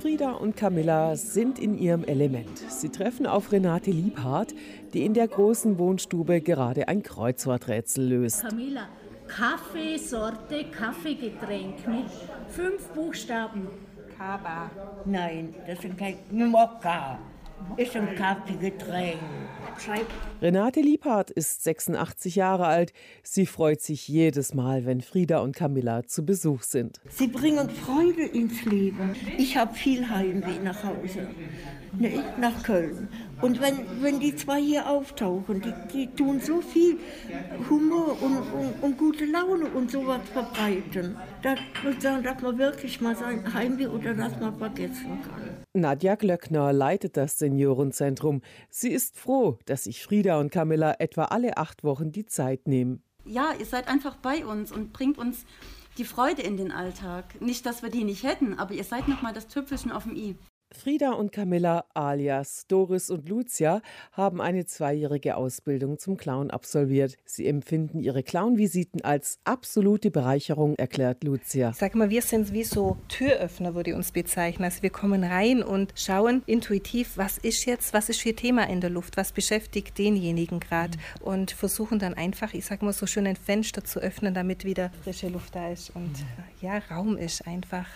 Frieda und Camilla sind in ihrem Element. Sie treffen auf Renate Liebhardt, die in der großen Wohnstube gerade ein Kreuzworträtsel löst. Camilla, Kaffeesorte, Kaffeegetränk mit fünf Buchstaben. Kaba. Nein, das ist kein Mokka. Ist ein Kaffeegetränk. Schreib. Renate Liebhardt ist 86 Jahre alt. Sie freut sich jedes Mal, wenn Frieda und Camilla zu Besuch sind. Sie bringen Freude ins Leben. Ich habe viel Heimweh nach Hause, ne, nach Köln. Und wenn, wenn die zwei hier auftauchen, die, die tun so viel Humor und, und, und gute Laune und sowas verbreiten, dass, dass man wirklich mal sein Heimweh oder das mal vergessen kann. Nadja Glöckner leitet das Seniorenzentrum. Sie ist froh, dass sich Frieda und Camilla etwa alle acht Wochen die Zeit nehmen. Ja, ihr seid einfach bei uns und bringt uns die Freude in den Alltag. Nicht, dass wir die nicht hätten, aber ihr seid nochmal das Tüpfelchen auf dem i. Frieda und Camilla alias Doris und Lucia haben eine zweijährige Ausbildung zum Clown absolviert. Sie empfinden ihre Clownvisiten als absolute Bereicherung, erklärt Lucia. Ich sag mal, wir sind wie so Türöffner, würde ich uns bezeichnen. Also wir kommen rein und schauen intuitiv, was ist jetzt, was ist für Thema in der Luft, was beschäftigt denjenigen gerade mhm. und versuchen dann einfach, ich sag mal, so schön ein Fenster zu öffnen, damit wieder frische Luft da ist und ja, Raum ist einfach.